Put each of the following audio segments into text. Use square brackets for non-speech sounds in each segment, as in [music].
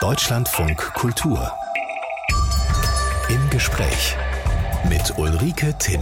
Deutschlandfunk Kultur. Im Gespräch mit Ulrike Timm.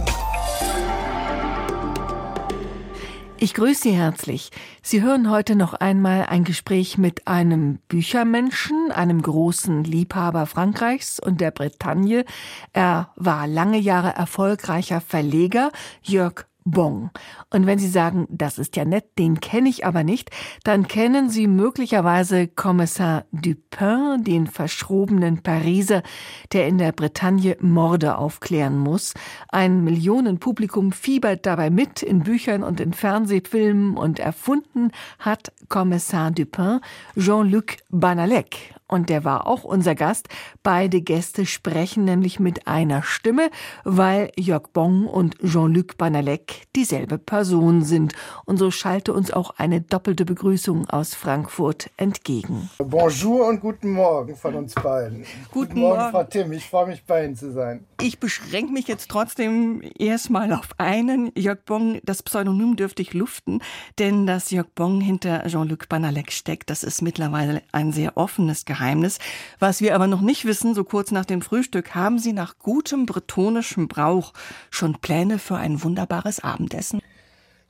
Ich grüße Sie herzlich. Sie hören heute noch einmal ein Gespräch mit einem Büchermenschen, einem großen Liebhaber Frankreichs und der Bretagne. Er war lange Jahre erfolgreicher Verleger, Jörg Bon. Und wenn Sie sagen, das ist ja nett, den kenne ich aber nicht, dann kennen Sie möglicherweise Kommissar Dupin, den verschrobenen Pariser, der in der Bretagne Morde aufklären muss. Ein Millionenpublikum fiebert dabei mit in Büchern und in Fernsehfilmen und erfunden hat Kommissar Dupin Jean-Luc Banalek, und der war auch unser Gast. Beide Gäste sprechen nämlich mit einer Stimme, weil Jörg Bong und Jean-Luc Banalek dieselbe Person sind. Und so schallte uns auch eine doppelte Begrüßung aus Frankfurt entgegen. Bonjour und guten Morgen von uns beiden. Guten, guten Morgen, Morgen, Frau Tim. Ich freue mich, bei Ihnen zu sein. Ich beschränke mich jetzt trotzdem erstmal auf einen. Jörg Bong, das Pseudonym dürfte ich luften, denn dass Jörg Bong hinter Jean-Luc Banalek steckt, das ist mittlerweile ein sehr offenes Geheimnis. Geheimnis. Was wir aber noch nicht wissen, so kurz nach dem Frühstück, haben Sie nach gutem bretonischem Brauch schon Pläne für ein wunderbares Abendessen?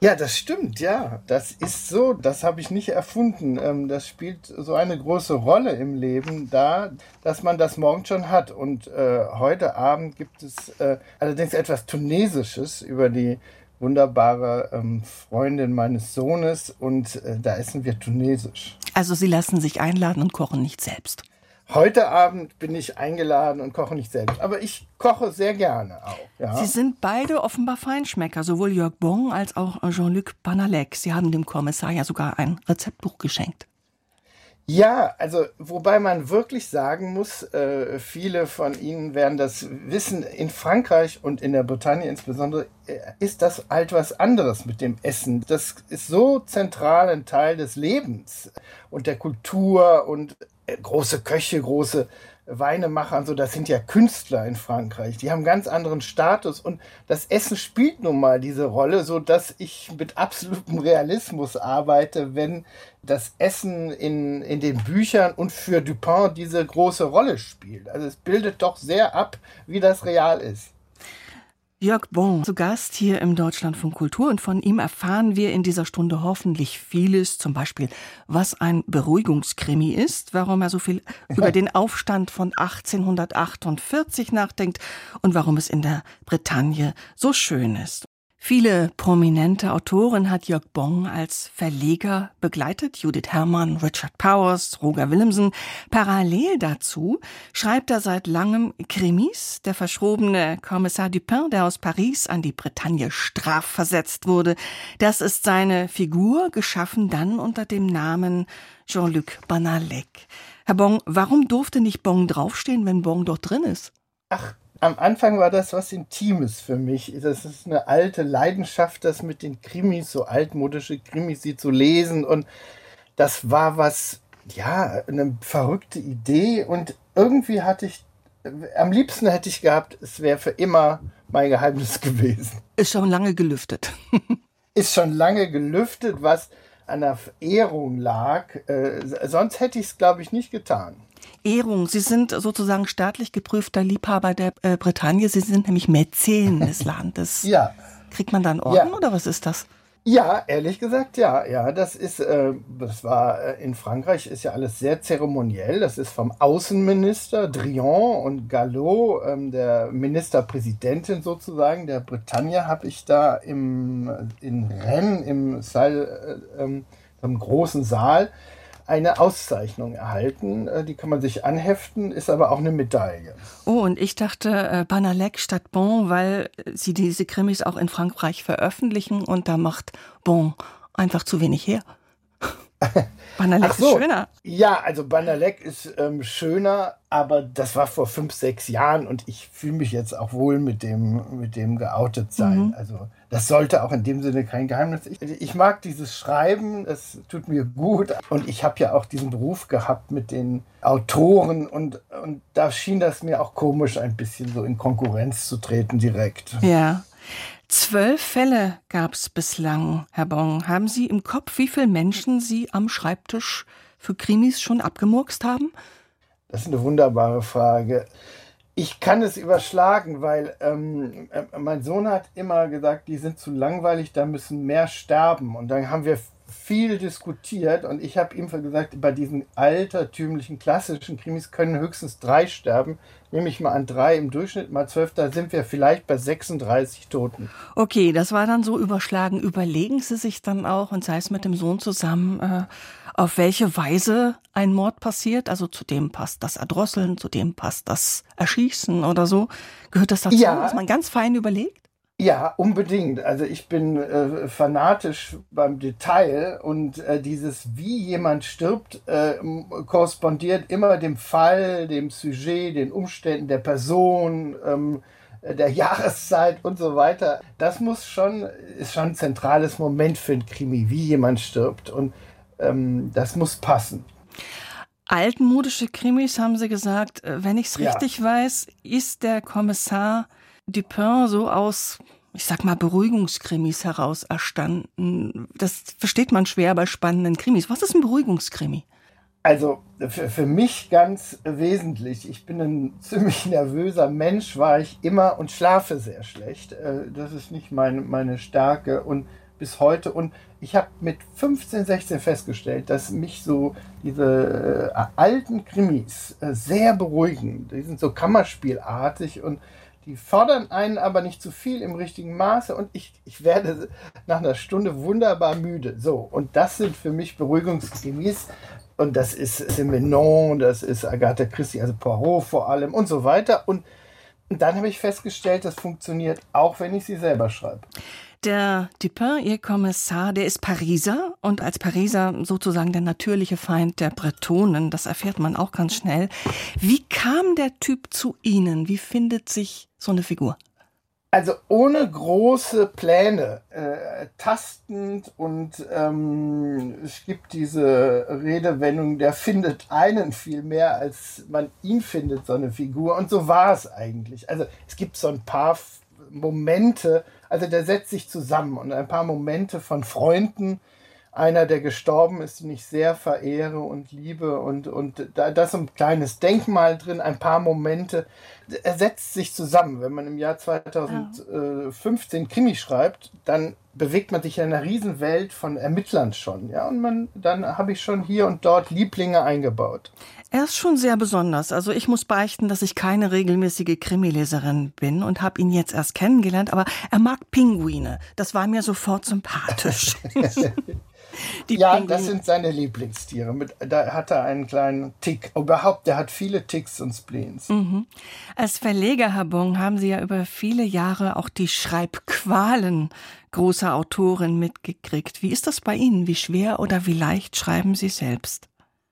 Ja, das stimmt, ja. Das ist so, das habe ich nicht erfunden. Ähm, das spielt so eine große Rolle im Leben da, dass man das morgen schon hat. Und äh, heute Abend gibt es äh, allerdings etwas Tunesisches über die wunderbare ähm, Freundin meines Sohnes und äh, da essen wir tunesisch. Also Sie lassen sich einladen und kochen nicht selbst. Heute Abend bin ich eingeladen und koche nicht selbst. Aber ich koche sehr gerne auch. Ja. Sie sind beide offenbar Feinschmecker, sowohl Jörg Bon als auch Jean-Luc Banalek. Sie haben dem Kommissar ja sogar ein Rezeptbuch geschenkt. Ja, also wobei man wirklich sagen muss, äh, viele von Ihnen werden das wissen, in Frankreich und in der Bretagne insbesondere äh, ist das halt was anderes mit dem Essen. Das ist so zentral ein Teil des Lebens und der Kultur und äh, große Köche, große Weinemacher und so, das sind ja Künstler in Frankreich. Die haben ganz anderen Status und das Essen spielt nun mal diese Rolle, so dass ich mit absolutem Realismus arbeite, wenn das Essen in, in den Büchern und für Dupin diese große Rolle spielt. Also es bildet doch sehr ab, wie das real ist. Jörg Bon zu Gast hier im Deutschlandfunk Kultur und von ihm erfahren wir in dieser Stunde hoffentlich vieles, zum Beispiel, was ein Beruhigungskrimi ist, warum er so viel [laughs] über den Aufstand von 1848 nachdenkt und warum es in der Bretagne so schön ist. Viele prominente Autoren hat Jörg Bong als Verleger begleitet. Judith Herrmann, Richard Powers, Roger Willemsen. Parallel dazu schreibt er seit langem Krimis. Der verschrobene Kommissar Dupin, der aus Paris an die Bretagne strafversetzt wurde. Das ist seine Figur, geschaffen dann unter dem Namen Jean-Luc Banalek. Herr Bong, warum durfte nicht Bong draufstehen, wenn Bong dort drin ist? Ach, am Anfang war das was Intimes für mich. Das ist eine alte Leidenschaft, das mit den Krimis, so altmodische Krimis, sie zu lesen. Und das war was, ja, eine verrückte Idee. Und irgendwie hatte ich, am liebsten hätte ich gehabt, es wäre für immer mein Geheimnis [laughs] gewesen. Ist schon lange gelüftet. [laughs] ist schon lange gelüftet, was an der Ehrung lag. Äh, sonst hätte ich es, glaube ich, nicht getan. Ehrung. Sie sind sozusagen staatlich geprüfter Liebhaber der äh, Bretagne. Sie sind nämlich Mäzen [laughs] des Landes. ja. Kriegt man da einen Orden ja. oder was ist das? Ja, ehrlich gesagt, ja, ja, das ist, äh, das war äh, in Frankreich ist ja alles sehr zeremoniell. Das ist vom Außenminister Drian und Gallo, ähm, der Ministerpräsidentin sozusagen der Bretagne, habe ich da im in Rennes im Saal, äh, ähm, im großen Saal eine Auszeichnung erhalten. Äh, die kann man sich anheften, ist aber auch eine Medaille. Oh, und ich dachte äh, Banalek statt Bon, weil sie diese Krimis auch in Frankreich veröffentlichen und da macht Bon einfach zu wenig her. [laughs] Banalek so. ist schöner. Ja, also Banalek ist ähm, schöner, aber das war vor fünf, sechs Jahren und ich fühle mich jetzt auch wohl mit dem, mit dem geoutet sein. Mhm. Also das sollte auch in dem Sinne kein Geheimnis. Ich, ich mag dieses Schreiben, es tut mir gut und ich habe ja auch diesen Beruf gehabt mit den Autoren und, und da schien das mir auch komisch, ein bisschen so in Konkurrenz zu treten direkt. Ja. Zwölf Fälle gab es bislang, Herr Bong. Haben Sie im Kopf, wie viele Menschen Sie am Schreibtisch für Krimis schon abgemurkst haben? Das ist eine wunderbare Frage. Ich kann es überschlagen, weil ähm, äh, mein Sohn hat immer gesagt, die sind zu langweilig, da müssen mehr sterben. Und dann haben wir viel diskutiert und ich habe ihm gesagt, bei diesen altertümlichen klassischen Krimis können höchstens drei sterben. Nehme ich mal an drei im Durchschnitt mal zwölf, da sind wir vielleicht bei 36 Toten. Okay, das war dann so überschlagen. Überlegen Sie sich dann auch und sei es mit dem Sohn zusammen, äh, auf welche Weise ein Mord passiert. Also zu dem passt das Erdrosseln, zu dem passt das Erschießen oder so. Gehört das dazu, ja. dass man ganz fein überlegt? Ja, unbedingt. Also ich bin äh, fanatisch beim Detail und äh, dieses, wie jemand stirbt, äh, korrespondiert immer dem Fall, dem Sujet, den Umständen der Person, ähm, der [laughs] Jahreszeit und so weiter. Das muss schon, ist schon ein zentrales Moment für ein Krimi, wie jemand stirbt. Und ähm, das muss passen. Altmodische Krimis, haben Sie gesagt. Äh, wenn ich es richtig ja. weiß, ist der Kommissar Dupin so aus, ich sag mal, Beruhigungskrimis heraus erstanden. Das versteht man schwer bei spannenden Krimis. Was ist ein Beruhigungskrimi? Also für, für, mich ganz wesentlich. Ich bin ein [laughs] ziemlich nervöser Mensch, war ich immer und schlafe sehr schlecht. Äh, das ist nicht meine, meine Stärke. Und bis heute. Und ich habe mit 15, 16 festgestellt, dass mich so diese äh, alten Krimis äh, sehr beruhigen. Die sind so Kammerspielartig und die fordern einen aber nicht zu viel im richtigen Maße und ich, ich werde nach einer Stunde wunderbar müde. So, und das sind für mich Beruhigungskrimis. Und das ist Simenon, das ist Agatha Christie, also Poirot vor allem und so weiter. Und dann habe ich festgestellt, das funktioniert auch, wenn ich sie selber schreibe. Der Dupin, Ihr Kommissar, der ist Pariser und als Pariser sozusagen der natürliche Feind der Bretonen. Das erfährt man auch ganz schnell. Wie kam der Typ zu Ihnen? Wie findet sich so eine Figur? Also ohne große Pläne, äh, tastend und ähm, es gibt diese Redewendung, der findet einen viel mehr, als man ihn findet, so eine Figur. Und so war es eigentlich. Also es gibt so ein paar Momente, also der setzt sich zusammen und ein paar Momente von Freunden, einer, der gestorben ist, den ich sehr verehre und liebe und, und da, ist ein kleines Denkmal drin, ein paar Momente. Er setzt sich zusammen. Wenn man im Jahr 2015 Krimi schreibt, dann bewegt man sich in einer Riesenwelt von Ermittlern schon. Ja, und man, dann habe ich schon hier und dort Lieblinge eingebaut. Er ist schon sehr besonders. Also ich muss beichten, dass ich keine regelmäßige Krimileserin bin und habe ihn jetzt erst kennengelernt, aber er mag Pinguine. Das war mir sofort sympathisch. [laughs] ja, Pinguine. das sind seine Lieblingstiere. Mit, da hat er einen kleinen Tick. Überhaupt, der hat viele Ticks und Spleens. Mhm. Als Verleger, Herr Bung, haben Sie ja über viele Jahre auch die Schreibqualen großer Autoren mitgekriegt. Wie ist das bei Ihnen? Wie schwer oder wie leicht schreiben Sie selbst?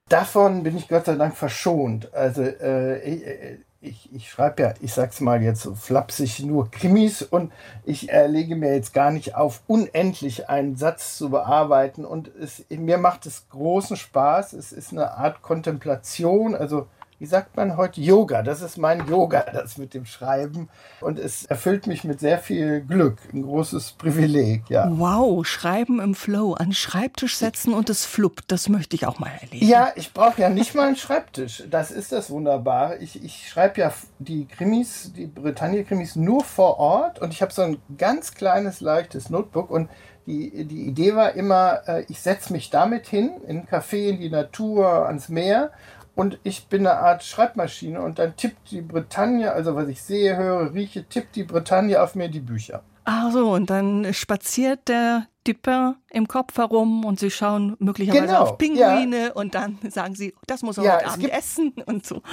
Davon bin ich Gott sei Dank verschont. Also äh, ich, ich, schreibe ja, ich sag's mal jetzt so flapsig, nur Krimis und ich äh, lege mir jetzt gar nicht auf, unendlich einen Satz zu bearbeiten. Und es, mir macht es großen Spaß. Es ist eine Art Kontemplation, also wie sagt man heute, Yoga. Das ist mein Yoga, [laughs] das mit dem Schreiben. Und es erfüllt mich mit sehr viel Glück. Ein großes Privileg, ja. Wow, Schreiben im Flow. An Schreibtisch setzen und es fluppt. Das möchte ich auch mal erleben. Ja, ich brauche ja nicht mal einen Schreibtisch. Das ist das Wunderbare. Ich, ich schreibe ja die Krimis, die Bretagne-Krimis nur vor Ort. Und ich habe so ein ganz kleines, leichtes Notebook. Und die, die Idee war immer, äh, ich setze mich damit hin, in ein Café, in die Natur, ans Meer und ich bin eine Art Schreibmaschine und dann tippt die Bretagne, also was ich sehe, höre, rieche, tippt die Bretagne auf mir die Bücher. Ach so, und dann spaziert der Dupin im Kopf herum und sie schauen möglicherweise genau, auf Pinguine ja. und dann sagen sie, das muss er ja, heute Abend essen und so.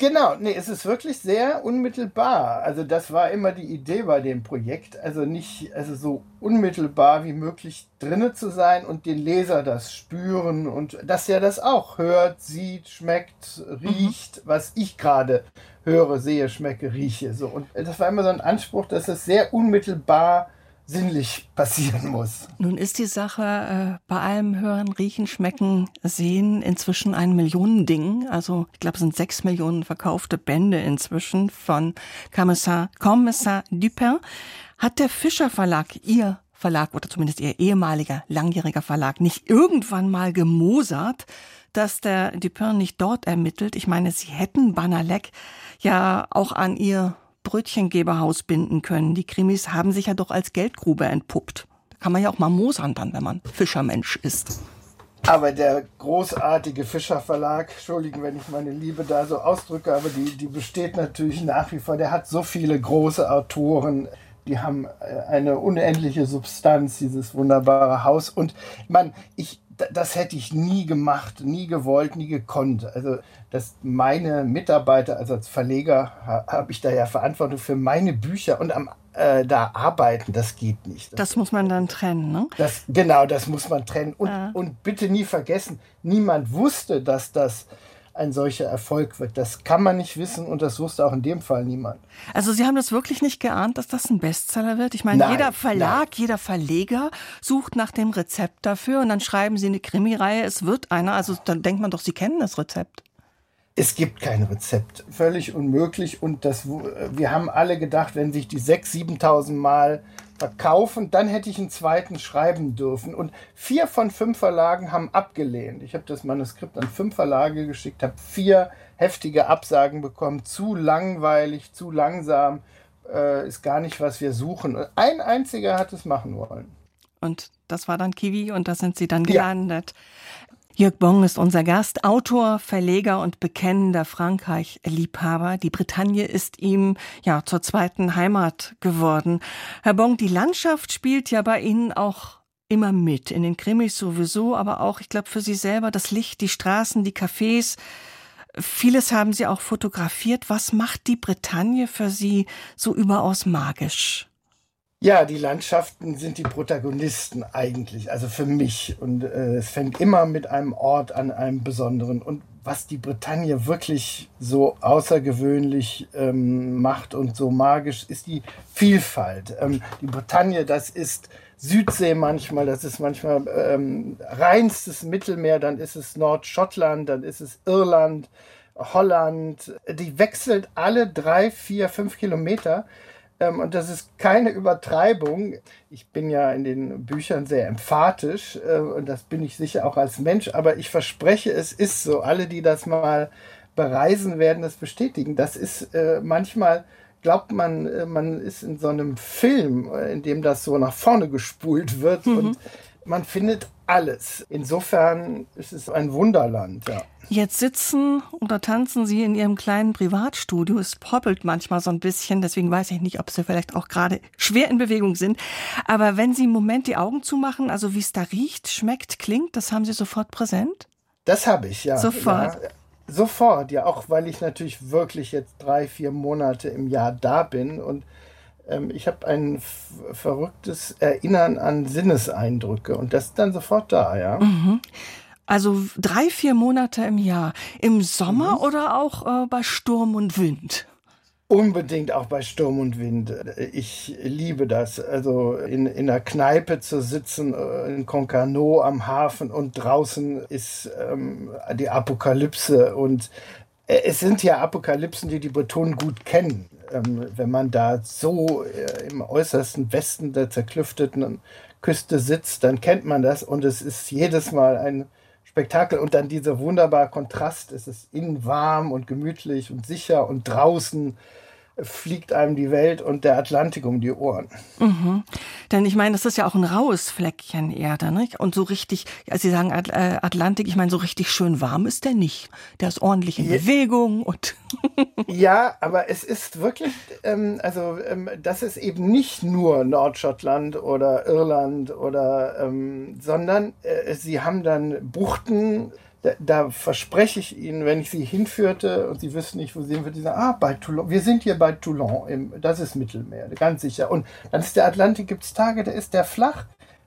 Genau, nee, es ist wirklich sehr unmittelbar. Also das war immer die Idee bei dem Projekt, also nicht also so unmittelbar wie möglich drinne zu sein und den Leser das spüren und dass er das auch hört, sieht, schmeckt, riecht, mhm. was ich gerade höre, sehe, schmecke, rieche so und das war immer so ein Anspruch, dass es sehr unmittelbar sinnlich passieren muss. Nun ist die Sache äh, bei allem Hören, Riechen, Schmecken, Sehen inzwischen ein Millionending. Also ich glaube, es sind sechs Millionen verkaufte Bände inzwischen von Kommissar, Kommissar Dupin. Hat der Fischer Verlag, Ihr Verlag oder zumindest Ihr ehemaliger langjähriger Verlag, nicht irgendwann mal gemosert, dass der Dupin nicht dort ermittelt. Ich meine, sie hätten Banalek ja auch an ihr Brötchengeberhaus binden können. Die Krimis haben sich ja doch als Geldgrube entpuppt. Da kann man ja auch mal mosern dann, wenn man Fischermensch ist. Aber der großartige Fischer Verlag, entschuldigen, wenn ich meine Liebe da so ausdrücke, aber die, die besteht natürlich nach wie vor. Der hat so viele große Autoren, die haben äh, eine unendliche Substanz, dieses wunderbare Haus. Und man, ich, das hätte ich nie gemacht, nie gewollt, nie gekonnt. Also, dass meine Mitarbeiter, also als Verleger, habe ich da ja Verantwortung für meine Bücher und am äh, da arbeiten, das geht nicht. Das, das muss man dann trennen, ne? Das, genau, das muss man trennen. Und, ah. und bitte nie vergessen, niemand wusste, dass das ein solcher Erfolg wird. Das kann man nicht wissen und das wusste auch in dem Fall niemand. Also Sie haben das wirklich nicht geahnt, dass das ein Bestseller wird? Ich meine, nein, jeder Verlag, nein. jeder Verleger sucht nach dem Rezept dafür und dann schreiben Sie eine Krimireihe, es wird einer. Also dann denkt man doch, Sie kennen das Rezept. Es gibt kein Rezept. Völlig unmöglich. Und das, wir haben alle gedacht, wenn sich die 6.000, 7.000 Mal verkaufen, dann hätte ich einen zweiten schreiben dürfen. Und vier von fünf Verlagen haben abgelehnt. Ich habe das Manuskript an fünf Verlage geschickt, habe vier heftige Absagen bekommen. Zu langweilig, zu langsam, äh, ist gar nicht, was wir suchen. Und ein einziger hat es machen wollen. Und das war dann Kiwi und da sind Sie dann gelandet. Ja. Jörg Bong ist unser Gast, Autor, Verleger und bekennender Frankreich-Liebhaber. Die Bretagne ist ihm ja zur zweiten Heimat geworden. Herr Bong, die Landschaft spielt ja bei Ihnen auch immer mit, in den Krimis sowieso, aber auch, ich glaube, für Sie selber das Licht, die Straßen, die Cafés. Vieles haben Sie auch fotografiert. Was macht die Bretagne für Sie so überaus magisch? Ja, die Landschaften sind die Protagonisten eigentlich, also für mich. Und äh, es fängt immer mit einem Ort an, einem besonderen. Und was die Bretagne wirklich so außergewöhnlich ähm, macht und so magisch, ist die Vielfalt. Ähm, die Bretagne, das ist Südsee manchmal, das ist manchmal ähm, reinstes Mittelmeer, dann ist es Nordschottland, dann ist es Irland, Holland. Die wechselt alle drei, vier, fünf Kilometer. Ähm, und das ist keine Übertreibung. Ich bin ja in den Büchern sehr emphatisch äh, und das bin ich sicher auch als Mensch, aber ich verspreche, es ist so. Alle, die das mal bereisen, werden das bestätigen. Das ist äh, manchmal glaubt man, äh, man ist in so einem Film, in dem das so nach vorne gespult wird mhm. und man findet alles. Insofern ist es ein Wunderland, ja. Jetzt sitzen oder tanzen Sie in Ihrem kleinen Privatstudio. Es poppelt manchmal so ein bisschen, deswegen weiß ich nicht, ob Sie vielleicht auch gerade schwer in Bewegung sind. Aber wenn Sie im Moment die Augen zumachen, also wie es da riecht, schmeckt, klingt, das haben Sie sofort präsent? Das habe ich, ja. Sofort. Ja, sofort, ja, auch weil ich natürlich wirklich jetzt drei, vier Monate im Jahr da bin und ich habe ein verrücktes Erinnern an Sinneseindrücke und das ist dann sofort da, ja. Mhm. Also drei, vier Monate im Jahr. Im Sommer mhm. oder auch äh, bei Sturm und Wind? Unbedingt auch bei Sturm und Wind. Ich liebe das. Also in, in einer Kneipe zu sitzen, äh, in Concarneau am Hafen und draußen ist ähm, die Apokalypse. Und äh, es sind ja Apokalypsen, die die Bretonen gut kennen ähm, wenn man da so äh, im äußersten Westen der zerklüfteten Küste sitzt, dann kennt man das und es ist jedes Mal ein Spektakel. Und dann dieser wunderbare Kontrast, es ist innen warm und gemütlich und sicher und draußen fliegt einem die Welt und der Atlantik um die Ohren. Mhm. Denn ich meine, das ist ja auch ein raues Fleckchen Erde, nicht? Und so richtig, als Sie sagen äh, Atlantik, ich meine, so richtig schön warm ist der nicht. Der ist ordentlich in ja. Bewegung und. [laughs] ja, aber es ist wirklich, ähm, also ähm, das ist eben nicht nur Nordschottland oder Irland oder, ähm, sondern äh, sie haben dann Buchten da, da, verspreche ich Ihnen, wenn ich Sie hinführte und Sie wüssten nicht, wo Sie sind, würde ich sagen, ah, bei Toulon, wir sind hier bei Toulon, im, das ist Mittelmeer, ganz sicher. Und dann ist der Atlantik, gibt es Tage, da ist der flach,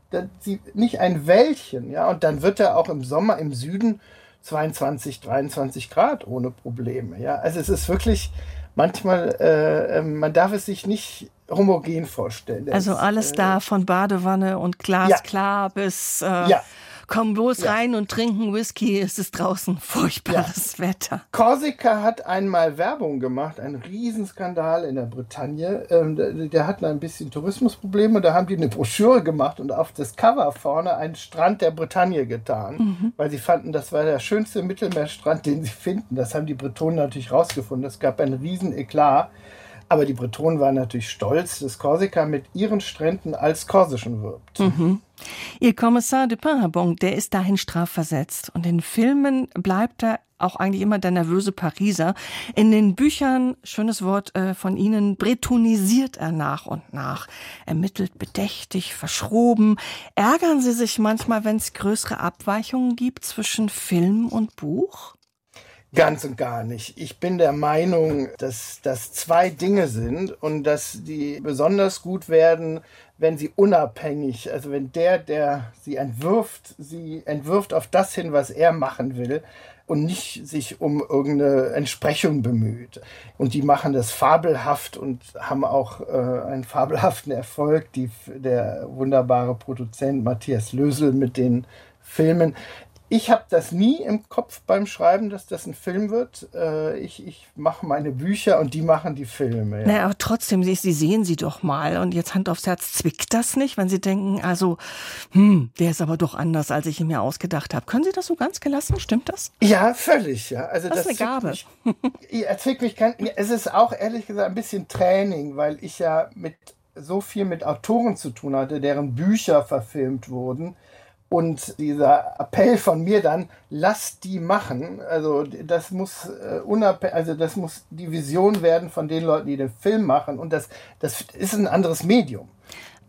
da, sie, nicht ein Wäldchen, ja, und dann wird er auch im Sommer im Süden 22, 23 Grad ohne Probleme, ja. Also es ist wirklich, manchmal, äh, ähm, man darf es sich nicht homogen vorstellen. Also alles äh, da von Badewanne und glasklar ja. bis äh, ja komm bloß ja. rein und trinken Whisky, es ist draußen furchtbares ja. Wetter. Korsika hat einmal Werbung gemacht, ein Riesenskandal in der Bretagne. Ähm, der, der hatten ein bisschen Tourismusprobleme und da haben die eine Broschüre gemacht und auf das Cover vorne einen Strand der Bretagne getan, mhm. weil sie fanden, das war der schönste Mittelmeerstrand, den sie finden. Das haben die Bretonen natürlich rausgefunden. Es gab einen riesen Eklat. Aber die Bretonen waren natürlich stolz, dass Korsika mit ihren Stränden als korsischen wirbt. Mhm. Ihr Kommissar de Pinhabon, der ist dahin strafversetzt. Und in Filmen bleibt er auch eigentlich immer der nervöse Pariser. In den Büchern, schönes Wort äh, von Ihnen, bretonisiert er nach und nach. Ermittelt bedächtig, verschroben. Ärgern Sie sich manchmal, wenn es größere Abweichungen gibt zwischen Film und Buch? Ganz und gar nicht. Ich bin der Meinung, dass das zwei Dinge sind und dass die besonders gut werden, wenn sie unabhängig, also wenn der, der sie entwirft, sie entwirft auf das hin, was er machen will und nicht sich um irgendeine Entsprechung bemüht. Und die machen das fabelhaft und haben auch äh, einen fabelhaften Erfolg. Die, der wunderbare Produzent Matthias Lösel mit den Filmen ich habe das nie im Kopf beim Schreiben, dass das ein Film wird. Äh, ich ich mache meine Bücher und die machen die Filme. Ja. Naja, aber trotzdem, Sie, Sie sehen sie doch mal. Und jetzt Hand aufs Herz, zwickt das nicht, wenn Sie denken, also, hm, der ist aber doch anders, als ich ihn mir ausgedacht habe. Können Sie das so ganz gelassen? Stimmt das? Ja, völlig. Ja. Also das, das ist eine Gabe. Mich, [laughs] ja, zwickt mich kein, es ist auch ehrlich gesagt ein bisschen Training, weil ich ja mit so viel mit Autoren zu tun hatte, deren Bücher verfilmt wurden und dieser Appell von mir dann, lasst die machen. Also das muss äh, unabhängig, also das muss die Vision werden von den Leuten, die den Film machen. Und das, das ist ein anderes Medium.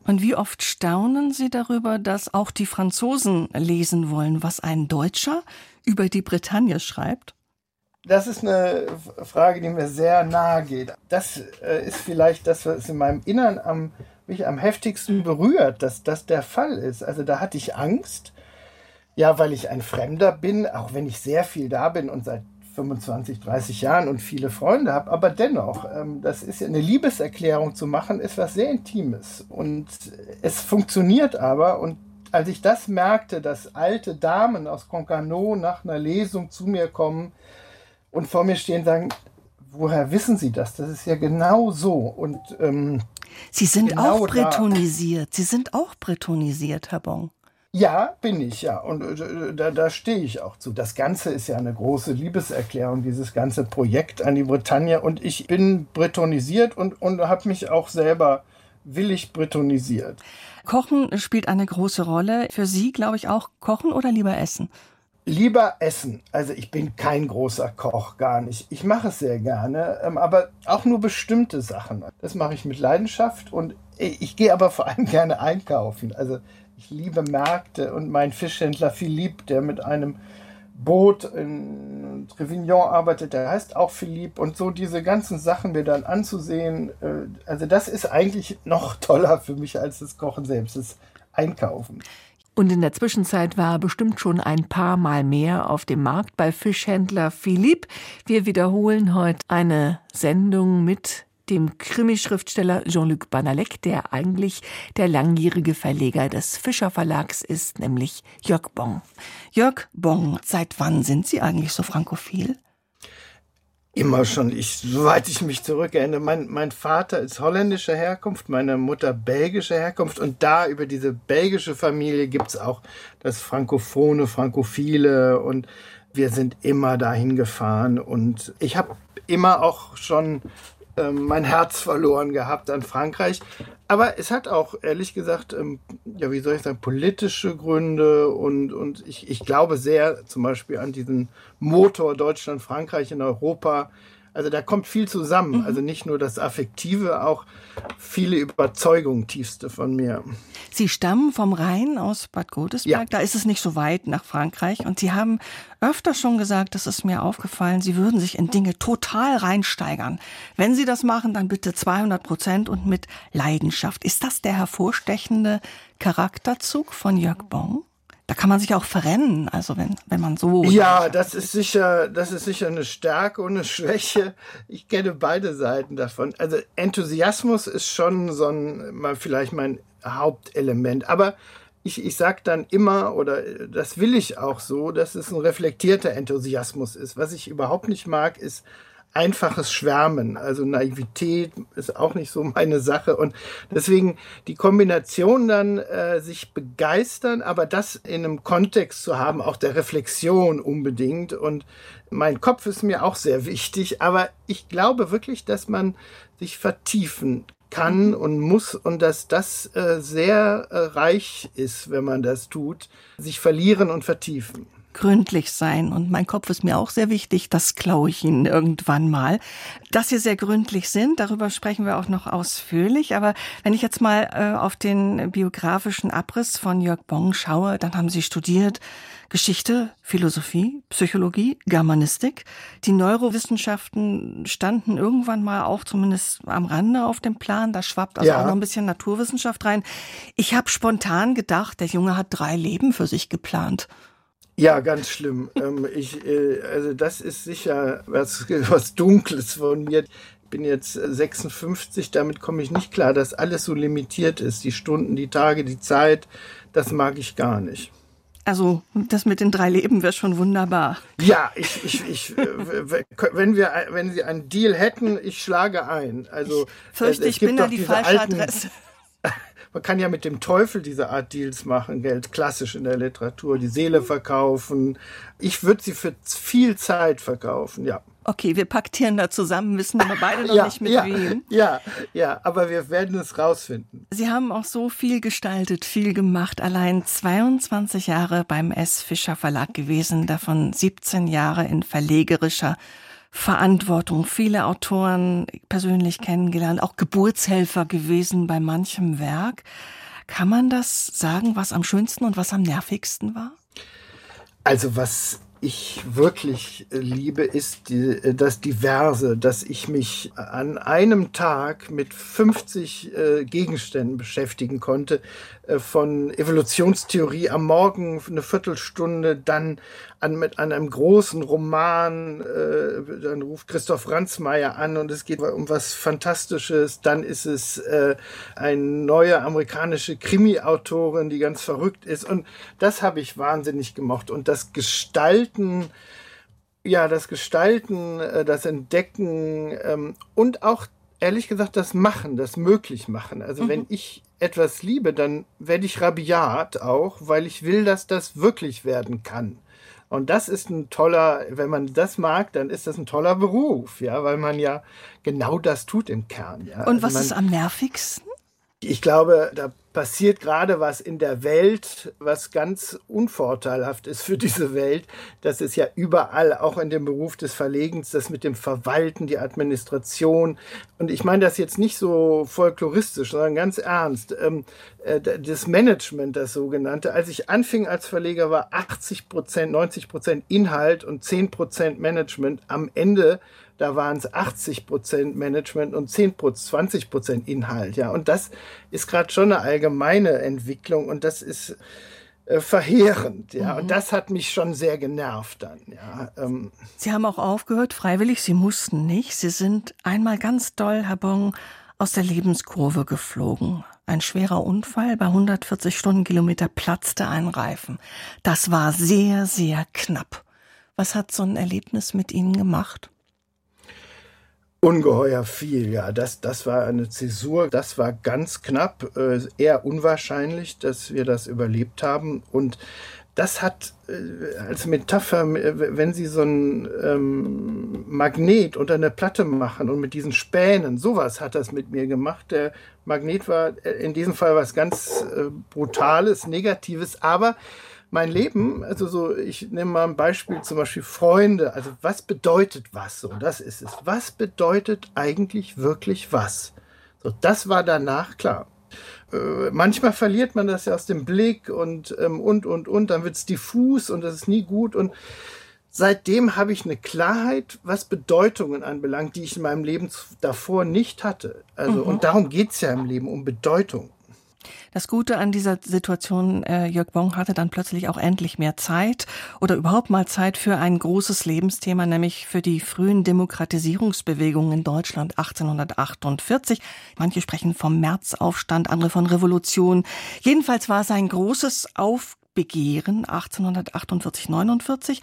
Und wie oft staunen Sie darüber, dass auch die Franzosen lesen wollen, was ein Deutscher über die Bretagne schreibt? Das ist eine Frage, die mir sehr nahe geht. Das äh, ist vielleicht das, was in meinem Innern am mich am heftigsten berührt, dass das der Fall ist. Also da hatte ich Angst, ja, weil ich ein Fremder bin, auch wenn ich sehr viel da bin und seit 25, 30 Jahren und viele Freunde habe, aber dennoch, ähm, das ist ja eine Liebeserklärung zu machen, ist was sehr Intimes. Und es funktioniert aber. Und als ich das merkte, dass alte Damen aus Concarneau nach einer Lesung zu mir kommen und vor mir stehen sagen, woher wissen Sie das? Das ist ja genau so und ähm, Sie sind genau auch bretonisiert. Da. Sie sind auch bretonisiert, Herr Bon. Ja, bin ich, ja. Und äh, da, da stehe ich auch zu. Das Ganze ist ja eine große Liebeserklärung, dieses ganze Projekt an die Bretagne. Und ich bin bretonisiert und, und habe mich auch selber willig bretonisiert. Kochen spielt eine große Rolle. Für Sie, glaube ich, auch Kochen oder lieber Essen? Lieber essen. Also ich bin kein großer Koch, gar nicht. Ich mache es sehr gerne, ähm, aber auch nur bestimmte Sachen. Das mache ich mit Leidenschaft und ich gehe aber vor allem [laughs] gerne einkaufen. Also ich liebe Märkte und mein Fischhändler Philippe, der mit einem Boot in Trevignon arbeitet, der heißt auch Philippe und so diese ganzen Sachen mir dann anzusehen. Äh, also das ist eigentlich noch [laughs] toller für mich als das Kochen selbst, das Einkaufen. Und in der Zwischenzeit war er bestimmt schon ein paar Mal mehr auf dem Markt bei Fischhändler Philipp. Wir wiederholen heute eine Sendung mit dem Krimi-Schriftsteller Jean-Luc Banalek, der eigentlich der langjährige Verleger des Fischer Verlags ist, nämlich Jörg Bong. Jörg Bong, seit wann sind Sie eigentlich so frankophil? Immer schon, ich, soweit ich mich zurückerinnere. Mein, mein Vater ist holländischer Herkunft, meine Mutter belgischer Herkunft und da über diese belgische Familie gibt's auch das Frankophone, Frankophile und wir sind immer dahin gefahren und ich habe immer auch schon ähm, mein Herz verloren gehabt an Frankreich. Aber es hat auch, ehrlich gesagt, ähm, ja, wie soll ich sagen, politische Gründe und, und ich, ich glaube sehr zum Beispiel an diesen Motor Deutschland, Frankreich in Europa, also da kommt viel zusammen. Mhm. Also nicht nur das Affektive, auch viele Überzeugungen tiefste von mir. Sie stammen vom Rhein aus Bad Godesberg. Ja. Da ist es nicht so weit nach Frankreich. Und Sie haben öfter schon gesagt, das ist mir aufgefallen, Sie würden sich in Dinge total reinsteigern. Wenn Sie das machen, dann bitte 200 Prozent und mit Leidenschaft. Ist das der hervorstechende Charakterzug von Jörg Bong? Da kann man sich auch verrennen, also wenn, wenn man so. Ja, das ist sicher, das ist sicher eine Stärke und eine Schwäche. Ich kenne beide Seiten davon. Also Enthusiasmus ist schon so ein, mal vielleicht mein Hauptelement. Aber ich, ich sage dann immer, oder äh, das will ich auch so, dass es ein reflektierter Enthusiasmus ist. Was ich überhaupt nicht mag, ist einfaches Schwärmen. Also Naivität ist auch nicht so meine Sache. Und deswegen die Kombination dann äh, sich begeistern, aber das in einem Kontext zu haben, auch der Reflexion unbedingt. Und mein Kopf ist mir auch sehr wichtig. Aber ich glaube wirklich, dass man sich vertiefen kann und muss und dass das äh, sehr äh, reich ist, wenn man das tut, sich verlieren und vertiefen gründlich sein. Und mein Kopf ist mir auch sehr wichtig. Das klaue ich Ihnen irgendwann mal. Dass Sie sehr gründlich sind, darüber sprechen wir auch noch ausführlich. Aber wenn ich jetzt mal äh, auf den biografischen Abriss von Jörg Bong schaue, dann haben Sie studiert Geschichte, Philosophie, Psychologie, Germanistik. Die Neurowissenschaften standen irgendwann mal auch zumindest am Rande auf dem Plan. Da schwappt also ja. auch noch ein bisschen Naturwissenschaft rein. Ich habe spontan gedacht, der Junge hat drei Leben für sich geplant. Ja, ganz schlimm. ähm, ich, äh, also das ist sicher was, [laughs] was Dunkles von mir. Ich bin jetzt 56, damit komme ich nicht klar, dass alles so limitiert ist. Die Stunden, die Tage, die Zeit, das mag ich gar nicht. Also das mit den drei Leben wäre schon wunderbar. Ja, ich, ich, ich, wenn wir, wenn Sie einen Deal hätten, ich schlage ein. Also ich fürchte, ich bin da die falsche alten, Adresse. Man kann ja mit dem Teufel diese Art Deals machen, Geld klassisch in der Literatur, die Seele verkaufen. Ich würde sie für viel Zeit verkaufen, ja. Okay, wir paktieren da zusammen, wissen aber beide noch [laughs] ja, nicht mit ja, wem. Ja, ja, aber wir werden es rausfinden. Sie haben auch so viel gestaltet, viel gemacht. Allein 22 Jahre beim S. Fischer Verlag gewesen, davon 17 Jahre in verlegerischer Verantwortung. Viele Autoren persönlich kennengelernt, auch Geburtshelfer gewesen bei manchem Werk. Kann man das sagen, was am schönsten und was am nervigsten war? Also was ich wirklich liebe, ist die, das Diverse, dass ich mich an einem Tag mit 50 äh, Gegenständen beschäftigen konnte, von Evolutionstheorie am Morgen eine Viertelstunde, dann an, mit einem großen Roman, äh, dann ruft Christoph Ransmayr an und es geht um was Fantastisches, dann ist es äh, eine neue amerikanische Krimi-Autorin, die ganz verrückt ist und das habe ich wahnsinnig gemocht und das Gestalten, ja, das Gestalten, äh, das Entdecken ähm, und auch ehrlich gesagt das Machen, das möglich machen. Also mhm. wenn ich etwas liebe, dann werde ich rabiat auch, weil ich will, dass das wirklich werden kann. Und das ist ein toller, wenn man das mag, dann ist das ein toller Beruf, ja, weil man ja genau das tut im Kern. Ja. Und also was man, ist am nervigsten? Ich glaube, da passiert gerade was in der Welt, was ganz unvorteilhaft ist für [laughs] diese Welt. Das ist ja überall, auch in dem Beruf des Verlegens, das mit dem Verwalten, die Administration. Und ich meine das jetzt nicht so folkloristisch, sondern ganz ernst. Ähm, äh, das Management, das sogenannte. Als ich anfing als Verleger, war 80 Prozent, 90 Prozent Inhalt und 10 Prozent Management. Am Ende da waren es 80 Prozent Management und 10 20 Prozent Inhalt. Ja, und das ist gerade schon eine allgemeine Entwicklung und das ist äh, verheerend. Ja, mhm. und das hat mich schon sehr genervt dann. Ja, ähm. Sie haben auch aufgehört, freiwillig. Sie mussten nicht. Sie sind einmal ganz doll, Herr Bong, aus der Lebenskurve geflogen. Ein schwerer Unfall bei 140 Stundenkilometer platzte ein Reifen. Das war sehr, sehr knapp. Was hat so ein Erlebnis mit Ihnen gemacht? Ungeheuer viel, ja. Das, das war eine Zäsur, das war ganz knapp, äh, eher unwahrscheinlich, dass wir das überlebt haben. Und das hat äh, als Metapher, äh, wenn Sie so ein ähm, Magnet unter eine Platte machen und mit diesen Spänen, sowas hat das mit mir gemacht. Der Magnet war äh, in diesem Fall was ganz äh, Brutales, Negatives, aber mein Leben, also so, ich nehme mal ein Beispiel, zum Beispiel Freunde. Also was bedeutet was? So, das ist es. Was bedeutet eigentlich wirklich was? So, das war danach klar. Äh, manchmal verliert man das ja aus dem Blick und ähm, und und und, dann wird es diffus und das ist nie gut und seitdem habe ich eine Klarheit, was Bedeutungen anbelangt, die ich in meinem Leben davor nicht hatte. Also, mhm. und darum geht es ja im Leben, um Bedeutung. Das Gute an dieser Situation, äh, Jörg Bong hatte dann plötzlich auch endlich mehr Zeit oder überhaupt mal Zeit für ein großes Lebensthema, nämlich für die frühen Demokratisierungsbewegungen in Deutschland 1848. Manche sprechen vom Märzaufstand, andere von Revolution. Jedenfalls war es ein großes Aufbegehren 1848, 49.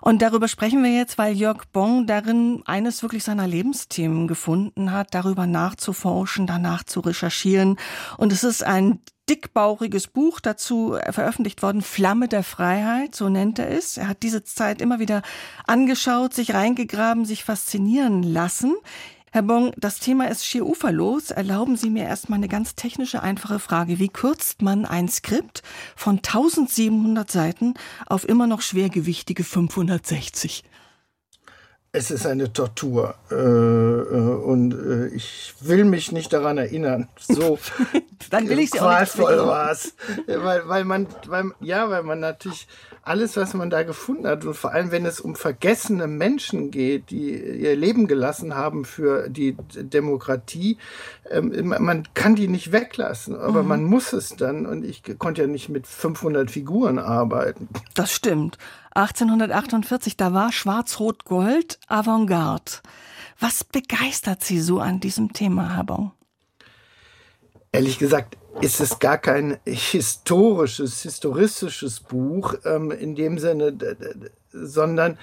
Und darüber sprechen wir jetzt, weil Jörg Bong darin eines wirklich seiner Lebensthemen gefunden hat, darüber nachzuforschen, danach zu recherchieren. Und es ist ein dickbauchiges Buch dazu veröffentlicht worden, Flamme der Freiheit, so nennt er es. Er hat diese Zeit immer wieder angeschaut, sich reingegraben, sich faszinieren lassen. Herr Bong, das Thema ist schier uferlos. Erlauben Sie mir erstmal eine ganz technische, einfache Frage. Wie kürzt man ein Skript von 1700 Seiten auf immer noch schwergewichtige 560? Es ist eine Tortur äh, äh, und äh, ich will mich nicht daran erinnern. So [laughs] Dann will ich qualvoll war es, weil, weil man, weil, ja, weil man natürlich alles, was man da gefunden hat und vor allem, wenn es um vergessene Menschen geht, die ihr Leben gelassen haben für die Demokratie, ähm, man kann die nicht weglassen, aber mhm. man muss es dann und ich konnte ja nicht mit 500 Figuren arbeiten. Das stimmt. 1848, da war Schwarz-Rot-Gold Avantgarde. Was begeistert Sie so an diesem Thema, Herr Bon? Ehrlich gesagt, ist es gar kein historisches, historistisches Buch ähm, in dem Sinne, sondern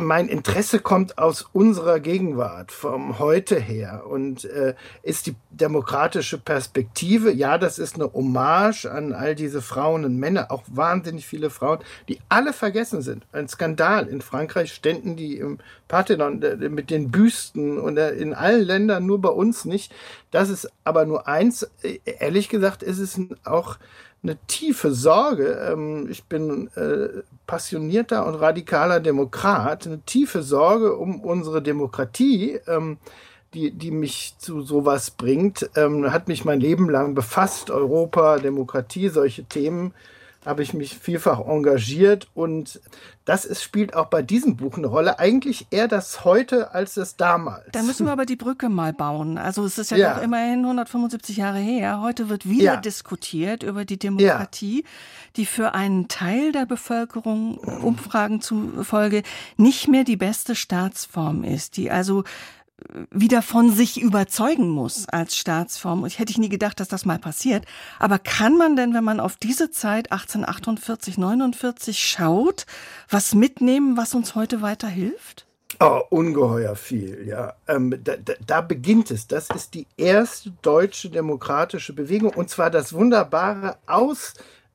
mein Interesse kommt aus unserer Gegenwart, vom Heute her und äh, ist die demokratische Perspektive. Ja, das ist eine Hommage an all diese Frauen und Männer, auch wahnsinnig viele Frauen, die alle vergessen sind. Ein Skandal. In Frankreich ständen die im Parthenon äh, mit den Büsten und äh, in allen Ländern, nur bei uns nicht. Das ist aber nur eins. Äh, ehrlich gesagt ist es auch eine tiefe Sorge. Ähm, ich bin äh, passionierter und radikaler Demokrat, eine tiefe Sorge um unsere Demokratie, ähm, die, die mich zu sowas bringt. Ähm, hat mich mein Leben lang befasst, Europa, Demokratie, solche Themen habe ich mich vielfach engagiert und das ist, spielt auch bei diesem Buch eine Rolle. Eigentlich eher das heute als das damals. Da müssen wir aber die Brücke mal bauen. Also es ist ja, ja. doch immerhin 175 Jahre her. Heute wird wieder ja. diskutiert über die Demokratie, ja. die für einen Teil der Bevölkerung Umfragen zufolge nicht mehr die beste Staatsform ist, die also wieder von sich überzeugen muss als Staatsform. Ich hätte nie gedacht, dass das mal passiert. Aber kann man denn, wenn man auf diese Zeit 1848, 49 schaut, was mitnehmen, was uns heute weiterhilft? Oh, ungeheuer viel, ja. Ähm, da, da, da, beginnt es. Das ist die erste deutsche demokratische Bewegung und zwar das Wunderbare aus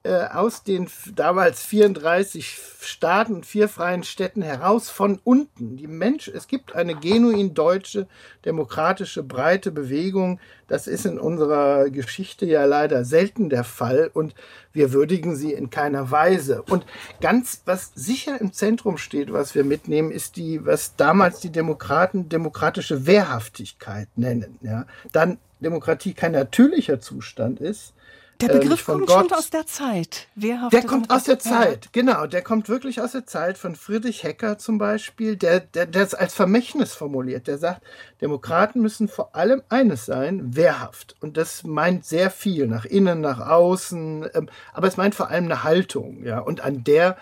äh, aus den damals 34 Staaten, vier freien Städten heraus von unten. Die Mensch, es gibt eine genuin deutsche, demokratische, breite Bewegung. Das ist in unserer Geschichte ja leider selten der Fall und wir würdigen sie in keiner Weise. Und ganz, was sicher im Zentrum steht, was wir mitnehmen, ist die, was damals die Demokraten demokratische Wehrhaftigkeit nennen. Ja? Dann Demokratie kein natürlicher Zustand ist, der äh, Begriff kommt Gott. schon aus der Zeit. Der kommt aus der Zeit, genau. Der kommt wirklich aus der Zeit von Friedrich Hecker zum Beispiel, der, der, der es als Vermächtnis formuliert. Der sagt, Demokraten müssen vor allem eines sein, wehrhaft. Und das meint sehr viel, nach innen, nach außen. Ähm, aber es meint vor allem eine Haltung, ja. Und an der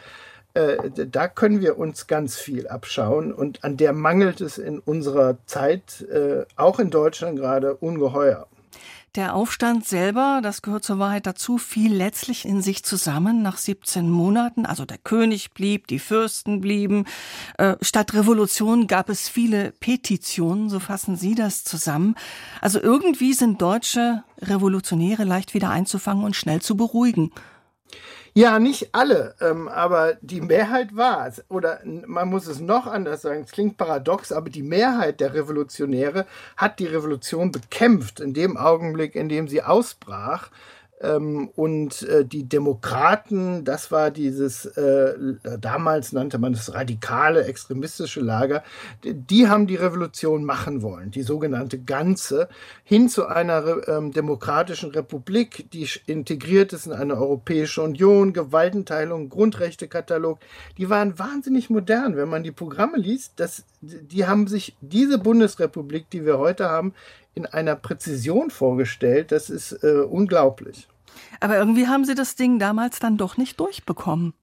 äh, da können wir uns ganz viel abschauen und an der mangelt es in unserer Zeit, äh, auch in Deutschland gerade, ungeheuer. Der Aufstand selber, das gehört zur Wahrheit dazu, fiel letztlich in sich zusammen nach 17 Monaten. Also der König blieb, die Fürsten blieben. Äh, statt Revolution gab es viele Petitionen, so fassen Sie das zusammen. Also irgendwie sind deutsche Revolutionäre leicht wieder einzufangen und schnell zu beruhigen. Ja, nicht alle, ähm, aber die Mehrheit war es. Oder man muss es noch anders sagen, es klingt paradox, aber die Mehrheit der Revolutionäre hat die Revolution bekämpft in dem Augenblick, in dem sie ausbrach. Ähm, und äh, die Demokraten, das war dieses, äh, damals nannte man es radikale, extremistische Lager, die, die, haben die Revolution machen wollen, die sogenannte Ganze, hin zu einer ähm, demokratischen Republik, die integriert ist in eine Europäische Union, Gewaltenteilung, Grundrechtekatalog. Die waren wahnsinnig modern, wenn man die Programme liest. Das, die haben sich diese Bundesrepublik, die wir heute haben, in einer Präzision vorgestellt. Das ist äh, unglaublich. Aber irgendwie haben Sie das Ding damals dann doch nicht durchbekommen.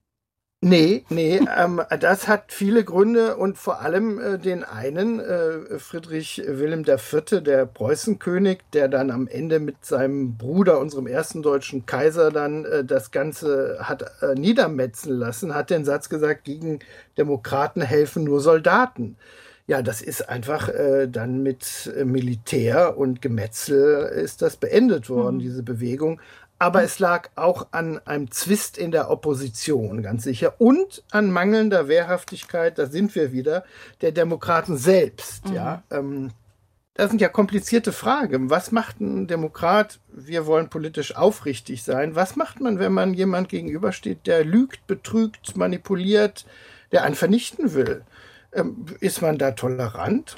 Nee, nee, ähm, das hat viele Gründe und vor allem äh, den einen, äh, Friedrich Wilhelm IV., der Preußenkönig, der dann am Ende mit seinem Bruder, unserem ersten deutschen Kaiser, dann äh, das Ganze hat äh, niedermetzen lassen, hat den Satz gesagt, gegen Demokraten helfen nur Soldaten. Ja, das ist einfach äh, dann mit äh, Militär und Gemetzel ist das beendet worden, mhm. diese Bewegung. Aber es lag auch an einem Zwist in der Opposition, ganz sicher, und an mangelnder Wehrhaftigkeit, da sind wir wieder, der Demokraten selbst. Mhm. Ja, ähm, das sind ja komplizierte Fragen. Was macht ein Demokrat? Wir wollen politisch aufrichtig sein. Was macht man, wenn man jemand gegenübersteht, der lügt, betrügt, manipuliert, der einen vernichten will? Ähm, ist man da tolerant?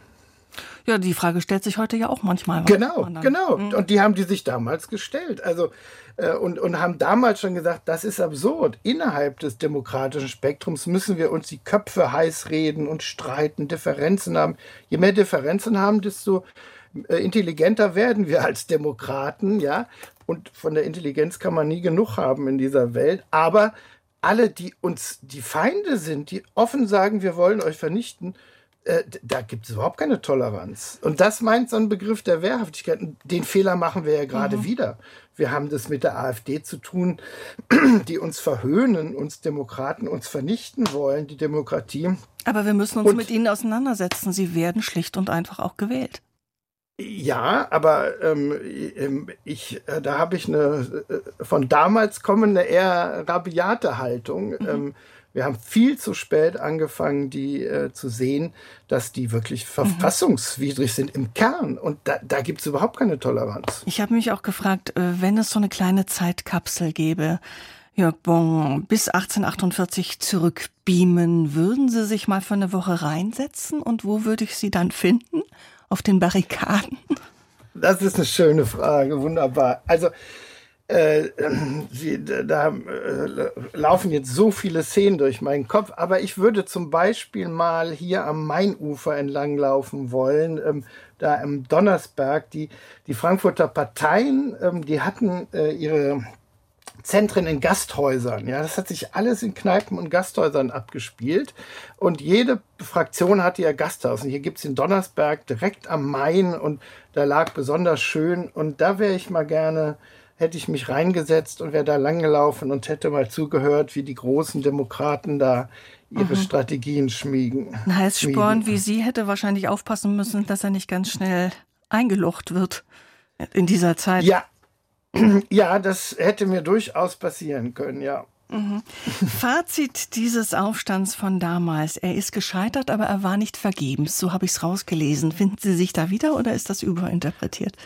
Ja, die Frage stellt sich heute ja auch manchmal. Genau, genau. Mhm. Und die haben die sich damals gestellt. Also äh, und, und haben damals schon gesagt, das ist absurd. Innerhalb des demokratischen Spektrums müssen wir uns die Köpfe heiß reden und streiten, Differenzen haben. Je mehr Differenzen haben, desto äh, intelligenter werden wir als Demokraten, ja. Und von der Intelligenz kann man nie genug haben in dieser Welt. Aber alle, die uns die Feinde sind, die offen sagen, wir wollen euch vernichten, äh, da gibt es überhaupt keine Toleranz. Und das meint so ein Begriff der Wehrhaftigkeit. Den Fehler machen wir ja gerade mhm. wieder. Wir haben das mit der AfD zu tun, [clears throat] die uns verhöhnen, uns Demokraten, uns vernichten wollen, die Demokratie. Aber wir müssen uns und, mit ihnen auseinandersetzen. Sie werden schlicht und einfach auch gewählt. Ja, aber ähm, ähm ich, äh, da habe ich eine äh, von damals kommende eher rabiate Haltung. Mhm. Ähm, wir haben viel zu spät angefangen, die äh, zu sehen, dass die wirklich verfassungswidrig sind im Kern. Und da, da gibt es überhaupt keine Toleranz. Ich habe mich auch gefragt, äh, wenn es so eine kleine Zeitkapsel gäbe, Jörg Bon, bis 1848 zurückbeamen, würden Sie sich mal für eine Woche reinsetzen? Und wo würde ich Sie dann finden? Auf den Barrikaden? Das ist eine schöne Frage, wunderbar. Also äh, sie, da äh, laufen jetzt so viele Szenen durch meinen Kopf, aber ich würde zum Beispiel mal hier am Mainufer entlang laufen wollen, ähm, da im Donnersberg. Die, die Frankfurter Parteien, ähm, die hatten äh, ihre Zentren in Gasthäusern. Ja, das hat sich alles in Kneipen und Gasthäusern abgespielt. Und jede Fraktion hatte ihr Gasthaus. Und hier gibt's den Donnersberg direkt am Main und da lag besonders schön. Und da wäre ich mal gerne hätte ich mich reingesetzt und wäre da langgelaufen und hätte mal zugehört, wie die großen Demokraten da ihre mhm. Strategien schmiegen. Ein Heißsporn wie Sie hätte wahrscheinlich aufpassen müssen, dass er nicht ganz schnell eingelocht wird in dieser Zeit. Ja, ja, das hätte mir durchaus passieren können, ja. Mhm. Fazit dieses Aufstands von damals. Er ist gescheitert, aber er war nicht vergebens. So habe ich es rausgelesen. Finden Sie sich da wieder oder ist das überinterpretiert?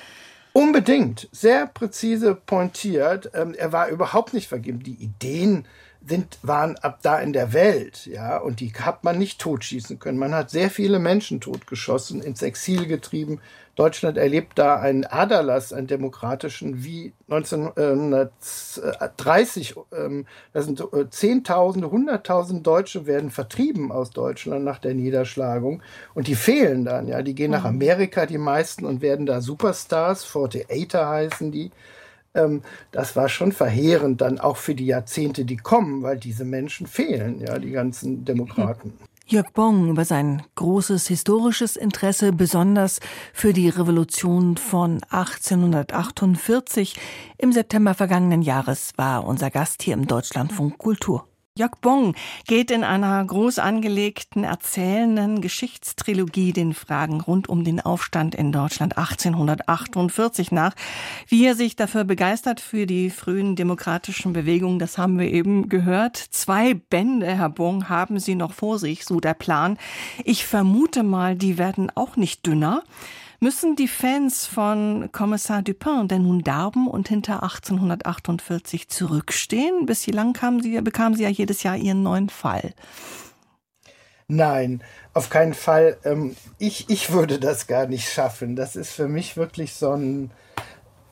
Unbedingt, sehr präzise pointiert. Ähm, er war überhaupt nicht vergeben. Die Ideen sind, waren ab da in der Welt, ja, und die hat man nicht totschießen können. Man hat sehr viele Menschen totgeschossen, ins Exil getrieben, Deutschland erlebt da einen Aderlass, einen demokratischen, wie 1930. Ähm, da sind äh, Zehntausende, Hunderttausende Deutsche werden vertrieben aus Deutschland nach der Niederschlagung und die fehlen dann, ja. Die gehen nach mhm. Amerika, die meisten, und werden da Superstars, 48er heißen die. Ähm, das war schon verheerend dann auch für die Jahrzehnte, die kommen, weil diese Menschen fehlen, ja, die ganzen Demokraten. [laughs] Jörg Bong über sein großes historisches Interesse, besonders für die Revolution von 1848 im September vergangenen Jahres, war unser Gast hier im Deutschlandfunk Kultur. Jörg Bong geht in einer groß angelegten, erzählenden Geschichtstrilogie den Fragen rund um den Aufstand in Deutschland 1848 nach. Wie er sich dafür begeistert für die frühen demokratischen Bewegungen, das haben wir eben gehört. Zwei Bände, Herr Bong, haben Sie noch vor sich, so der Plan. Ich vermute mal, die werden auch nicht dünner. Müssen die Fans von Kommissar Dupin denn nun darben und hinter 1848 zurückstehen? Kamen sie, bekamen sie ja jedes Jahr ihren neuen Fall. Nein, auf keinen Fall. Ähm, ich, ich würde das gar nicht schaffen. Das ist für mich wirklich so ein,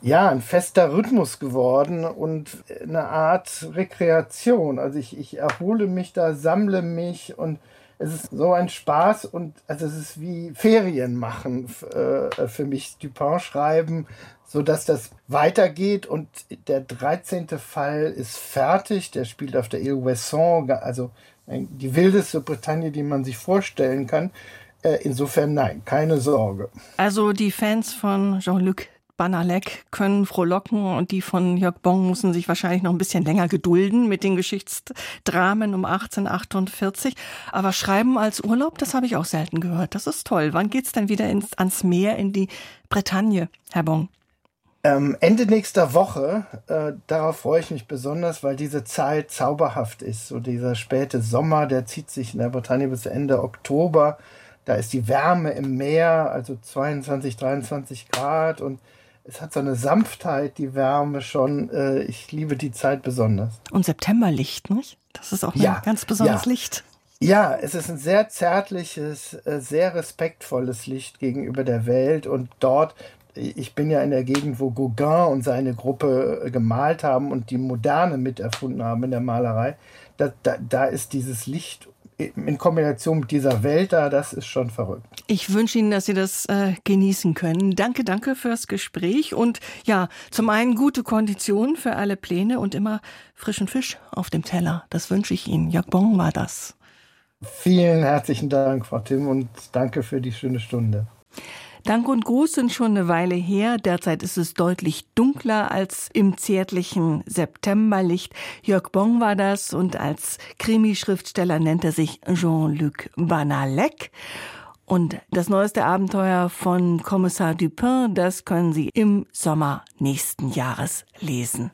ja, ein fester Rhythmus geworden und eine Art Rekreation. Also ich, ich erhole mich da, sammle mich und es ist so ein Spaß und also es ist wie Ferien machen äh, für mich. Dupin schreiben, so dass das weitergeht und der 13. Fall ist fertig. Der spielt auf der Ile Wesson, also die wildeste Bretagne, die man sich vorstellen kann. Äh, insofern nein, keine Sorge. Also die Fans von Jean-Luc Banalek können frohlocken und die von Jörg Bong müssen sich wahrscheinlich noch ein bisschen länger gedulden mit den Geschichtsdramen um 1848. Aber Schreiben als Urlaub, das habe ich auch selten gehört. Das ist toll. Wann geht's denn wieder ins, ans Meer, in die Bretagne, Herr Bong? Ähm, Ende nächster Woche, äh, darauf freue ich mich besonders, weil diese Zeit zauberhaft ist. So dieser späte Sommer, der zieht sich in der Bretagne bis Ende Oktober. Da ist die Wärme im Meer, also 22, 23 Grad und es hat so eine Sanftheit, die Wärme schon. Äh, ich liebe die Zeit besonders. Und Septemberlicht, nicht? Das ist auch ein ja, ganz besonderes ja. Licht. Ja, es ist ein sehr zärtliches, äh, sehr respektvolles Licht gegenüber der Welt und dort ich bin ja in der Gegend, wo Gauguin und seine Gruppe äh, gemalt haben und die Moderne miterfunden haben in der Malerei. Da, da, da ist dieses Licht in Kombination mit dieser Welt da, das ist schon verrückt. Ich wünsche Ihnen, dass Sie das äh, genießen können. Danke, danke fürs Gespräch und ja, zum einen gute Kondition für alle Pläne und immer frischen Fisch auf dem Teller. Das wünsche ich Ihnen. Jörg Bong war das. Vielen herzlichen Dank, Frau Tim, und danke für die schöne Stunde. Dank und Gruß sind schon eine Weile her. Derzeit ist es deutlich dunkler als im zärtlichen Septemberlicht. Jörg Bong war das und als Krimi-Schriftsteller nennt er sich Jean-Luc Banalek. Und das neueste Abenteuer von Kommissar Dupin, das können Sie im Sommer nächsten Jahres lesen.